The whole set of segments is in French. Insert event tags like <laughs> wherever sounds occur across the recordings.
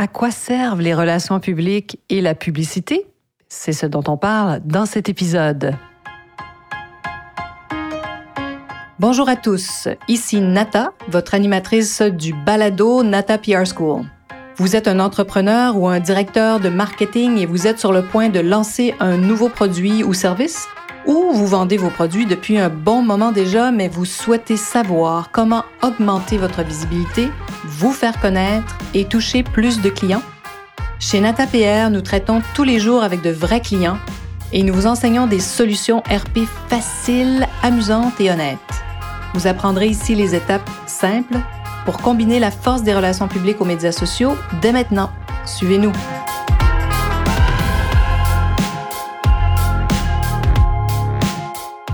À quoi servent les relations publiques et la publicité? C'est ce dont on parle dans cet épisode. Bonjour à tous, ici Nata, votre animatrice du balado Nata PR School. Vous êtes un entrepreneur ou un directeur de marketing et vous êtes sur le point de lancer un nouveau produit ou service? Ou vous vendez vos produits depuis un bon moment déjà, mais vous souhaitez savoir comment augmenter votre visibilité? Vous faire connaître et toucher plus de clients? Chez NataPR, nous traitons tous les jours avec de vrais clients et nous vous enseignons des solutions RP faciles, amusantes et honnêtes. Vous apprendrez ici les étapes simples pour combiner la force des relations publiques aux médias sociaux dès maintenant. Suivez-nous.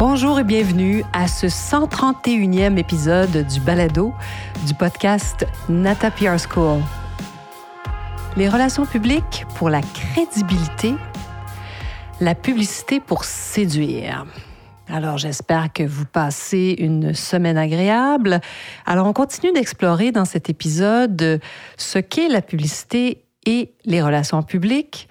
Bonjour et bienvenue à ce 131e épisode du Balado du podcast Nata PR School. Les relations publiques pour la crédibilité, la publicité pour séduire. Alors j'espère que vous passez une semaine agréable. Alors on continue d'explorer dans cet épisode ce qu'est la publicité et les relations publiques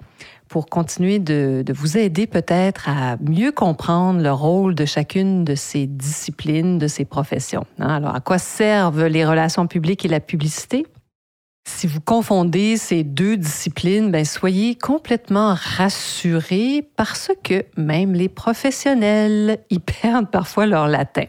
pour continuer de, vous aider peut-être à mieux comprendre le rôle de chacune de ces disciplines, de ces professions. Hein? Alors, à quoi servent les relations publiques et la publicité? Si vous confondez ces deux disciplines, ben soyez complètement rassurés parce que même les professionnels y <laughs> perdent parfois leur latin.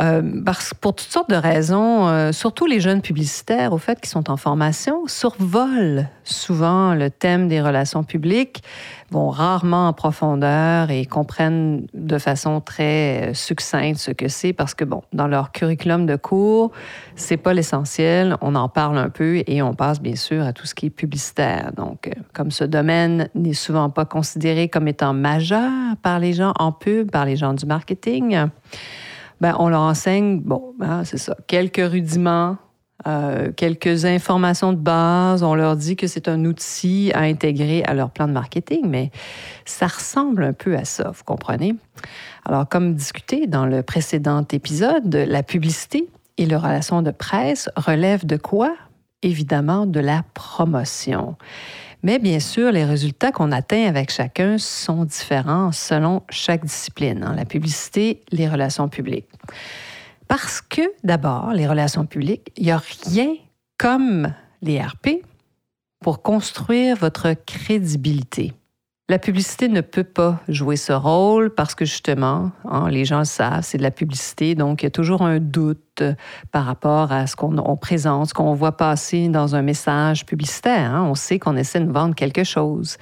Euh, parce, pour toutes sortes de raisons, euh, surtout les jeunes publicitaires, au fait, qui sont en formation, survolent souvent le thème des relations publiques, vont rarement en profondeur et comprennent de façon très euh, succincte ce que c'est, parce que, bon, dans leur curriculum de cours, c'est pas l'essentiel. On en parle un peu et on passe, bien sûr, à tout ce qui est publicitaire. Donc, comme ce domaine n'est souvent pas considéré comme étant majeur par les gens en pub, par les gens du marketing, ben, on leur enseigne, bon, ben, c'est ça, quelques rudiments, euh, quelques informations de base. On leur dit que c'est un outil à intégrer à leur plan de marketing, mais ça ressemble un peu à ça, vous comprenez? Alors, comme discuté dans le précédent épisode, la publicité et les relations de presse relèvent de quoi? Évidemment, de la promotion. Mais bien sûr, les résultats qu'on atteint avec chacun sont différents selon chaque discipline, hein, la publicité, les relations publiques. Parce que, d'abord, les relations publiques, il n'y a rien comme les RP pour construire votre crédibilité. La publicité ne peut pas jouer ce rôle parce que justement, hein, les gens le savent, c'est de la publicité, donc il y a toujours un doute par rapport à ce qu'on présente, ce qu'on voit passer dans un message publicitaire. Hein. On sait qu'on essaie de vendre quelque chose.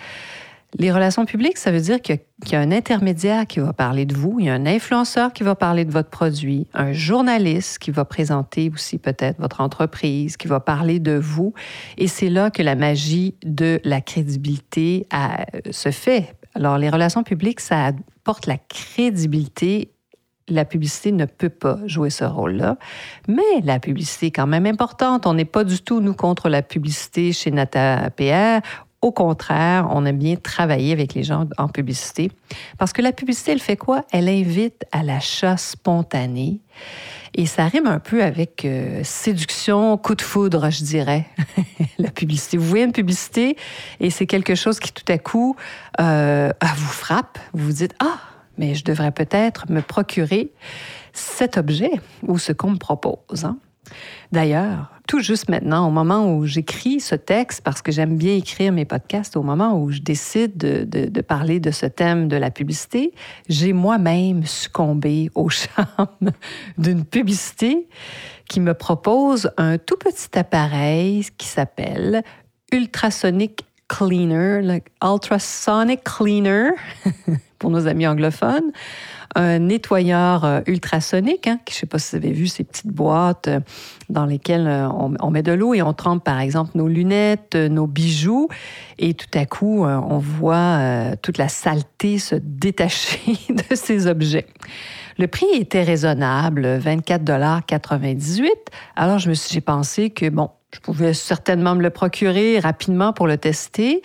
Les relations publiques, ça veut dire qu'il y, a un intermédiaire qui va parler de vous, il y a un influenceur qui va parler de votre produit, un journaliste qui va présenter aussi peut-être votre entreprise, qui va parler de vous. Et c'est là que la magie de la crédibilité se fait. Alors, les relations publiques, ça apporte la crédibilité la publicité ne peut pas jouer ce rôle-là. Mais la publicité est quand même importante. On n'est pas du tout, nous, contre la publicité chez Nata PR. Au contraire, on aime bien travailler avec les gens en publicité parce que la publicité, elle fait quoi? Elle invite à l'achat spontané et ça rime un peu avec euh, séduction, coup de foudre, je dirais, <laughs> la publicité. Vous voyez une publicité et c'est quelque chose qui tout à coup euh, vous frappe. Vous vous dites, ah, mais je devrais peut-être me procurer cet objet ou ce qu'on me propose. Hein? D'ailleurs, tout juste maintenant, au moment où j'écris ce texte, parce que j'aime bien écrire mes podcasts, au moment où je décide de, parler de ce thème de la publicité, j'ai moi-même succombé au <laughs> charme d'une publicité qui me propose un tout petit appareil qui s'appelle Ultrasonic Cleaner, le Ultrasonic Cleaner <laughs> pour nos amis anglophones un nettoyeur euh, ultrasonique. Hein, je ne sais pas si vous avez vu ces petites boîtes euh, dans lesquelles euh, on, met de l'eau et on trempe par exemple nos lunettes, nos bijoux, et tout à coup, on voit toute la saleté se détacher <laughs> de ces objets. Le prix était raisonnable, 24,98 Alors, je me suis, j'ai pensé que, bon, je pouvais certainement me le procurer rapidement pour le tester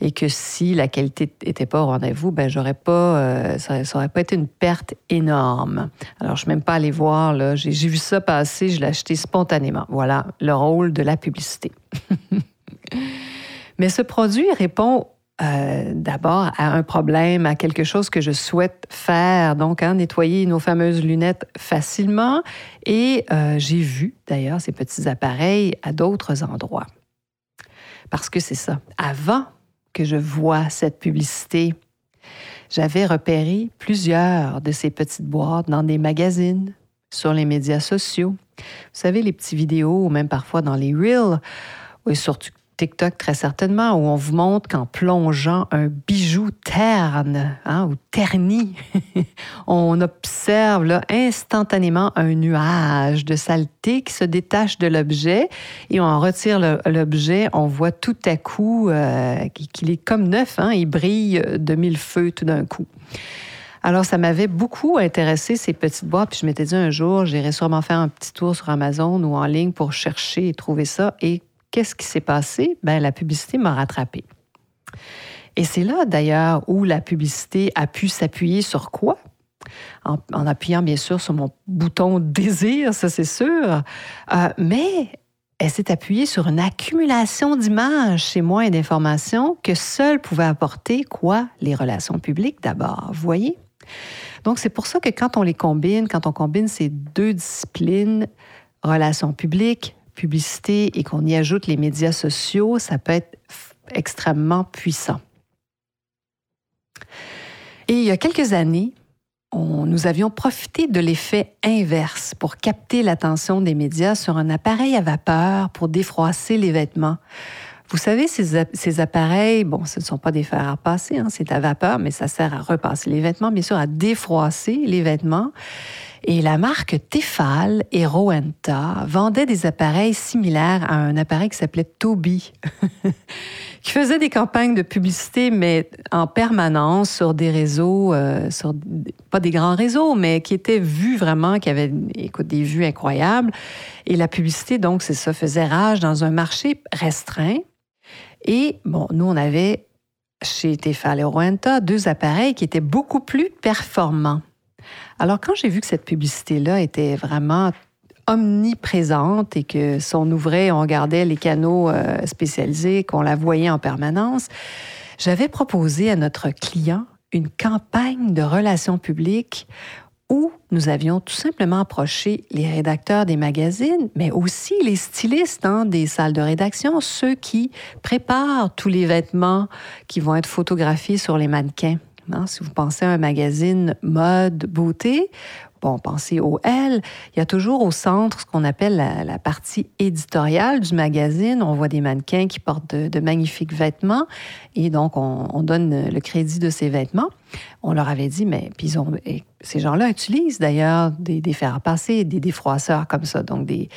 et que si la qualité n'était pas au rendez-vous, ben j'aurais pas, euh, ça, n'aurait pas été une perte énorme. Alors je suis même pas allée voir j'ai, vu ça passer, je l'ai acheté spontanément. Voilà le rôle de la publicité. <laughs> Mais ce produit répond euh, d'abord à un problème, à quelque chose que je souhaite faire, donc hein, nettoyer nos fameuses lunettes facilement. Et euh, j'ai vu d'ailleurs ces petits appareils à d'autres endroits. Parce que c'est ça. Avant que je vois cette publicité, j'avais repéré plusieurs de ces petites boîtes dans des magazines, sur les médias sociaux. Vous savez, les petites vidéos, ou même parfois dans les Reels, ou surtout TikTok très certainement, où on vous montre qu'en plongeant un bijou terne hein, ou terni, <laughs> on observe là, instantanément un nuage de saleté qui se détache de l'objet et on retire l'objet, on voit tout à coup euh, qu'il est comme neuf, hein, il brille de mille feux tout d'un coup. Alors, ça m'avait beaucoup intéressé, ces petites boîtes. Puis je m'étais dit un jour, j'irai sûrement faire un petit tour sur Amazon ou en ligne pour chercher et trouver ça. Et qu'est-ce qui s'est passé? Ben, la publicité m'a rattrapé. Et c'est là, d'ailleurs, où la publicité a pu s'appuyer sur quoi? En, appuyant, bien sûr, sur mon bouton désir, ça c'est sûr. Euh, mais elle s'est appuyée sur une accumulation d'images chez moi et d'informations que seules pouvaient apporter quoi? Les relations publiques d'abord. Vous voyez? Donc, c'est pour ça que quand on les combine, quand on combine ces deux disciplines, relations publiques, et qu'on y ajoute les médias sociaux, ça peut être extrêmement puissant. Et il y a quelques années, nous avions profité de l'effet inverse pour capter l'attention des médias sur un appareil à vapeur pour défroisser les vêtements. Vous savez, ces, appareils, bon, ce ne sont pas des fers à repasser, hein, c'est à vapeur, mais ça sert à repasser les vêtements, bien sûr, à défroisser les vêtements. Et la marque Tefal et Rowenta vendaient des appareils similaires à un appareil qui s'appelait Toby, <laughs> qui faisait des campagnes de publicité, mais en permanence sur des réseaux, euh, pas des grands réseaux, mais qui étaient vus vraiment, qui avaient des vues incroyables. Et la publicité, donc, c'est ça, faisait rage dans un marché restreint. Et bon, nous, on avait chez Tefal et Rowenta deux appareils qui étaient beaucoup plus performants. Alors, quand j'ai vu que cette publicité-là était vraiment omniprésente et que son ouvrait, on regardait les canaux euh, spécialisés, qu'on la voyait en permanence, j'avais proposé à notre client une campagne de relations publiques où nous avions tout simplement approché les rédacteurs des magazines, mais aussi les stylistes hein, des salles de rédaction, ceux qui préparent tous les vêtements qui vont être photographiés sur les mannequins. Si vous pensez à un magazine mode, beauté, bon, pensez au L, il y a toujours au centre ce qu'on appelle la, partie éditoriale du magazine. On voit des mannequins qui portent de, magnifiques vêtements et donc on, donne le crédit de ces vêtements. On leur avait dit, mais puis ces gens-là utilisent d'ailleurs des, des à passer, des défroisseurs comme ça, donc des,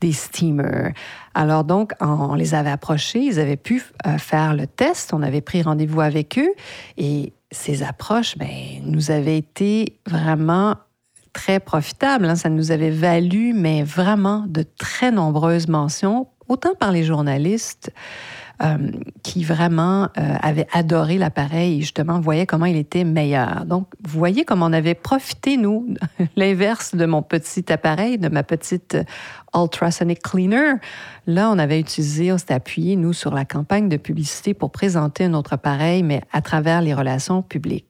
des steamers. Alors donc, on, les avait approchés, ils avaient pu euh, faire le test, on avait pris rendez-vous avec eux et ces approches ben, nous avaient été vraiment très profitables. Hein. Ça nous avait valu, mais vraiment de très nombreuses mentions, autant par les journalistes euh, qui vraiment euh, avaient adoré l'appareil et justement voyaient comment il était meilleur. Donc, vous voyez comment on avait profité, nous, <laughs> l'inverse de mon petit appareil, de ma petite ultrasonic cleaner. Là, on avait utilisé, on s'était appuyé, nous, sur la campagne de publicité pour présenter un autre appareil, mais à travers les relations publiques.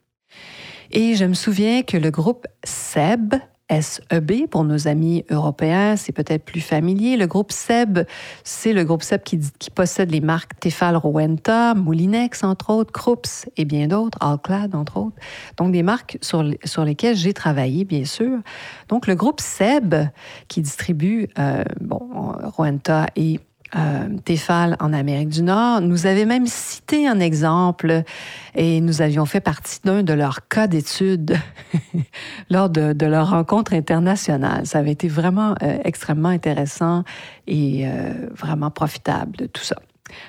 Et je me souviens que le groupe SEB SEB pour nos amis européens, c'est peut-être plus familier. Le groupe SEB, c'est le groupe SEB qui, possède les marques Tefal Rowenta, Moulinex, entre autres, Krups et bien d'autres, Alclad, entre autres. Donc, des marques sur, sur lesquelles j'ai travaillé, bien sûr. Donc, le groupe SEB qui distribue, euh, bon, Rowenta et euh, Tefal en Amérique du Nord, nous avait même cité un exemple et nous avions fait partie d'un de leurs cas d'étude <laughs> lors de, leur rencontre internationale. Ça avait été vraiment euh, extrêmement intéressant et euh, vraiment profitable tout ça.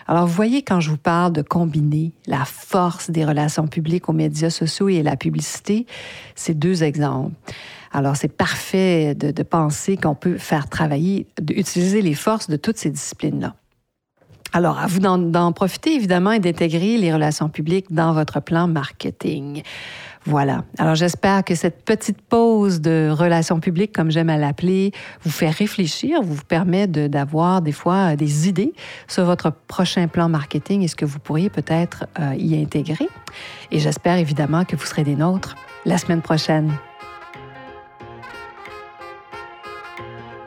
Alors, vous voyez, quand je vous parle de combiner la force des relations publiques aux médias sociaux et la publicité, c'est deux exemples. Alors, c'est parfait de, penser qu'on peut faire travailler, d'utiliser les forces de toutes ces disciplines-là. Alors, à vous d'en profiter, évidemment, et d'intégrer les relations publiques dans votre plan marketing. Voilà. Alors j'espère que cette petite pause de relations publiques, comme j'aime à l'appeler, vous fait réfléchir, vous permet d'avoir des fois des idées sur votre prochain plan marketing et ce que vous pourriez peut-être euh, y intégrer. Et j'espère évidemment que vous serez des nôtres la semaine prochaine.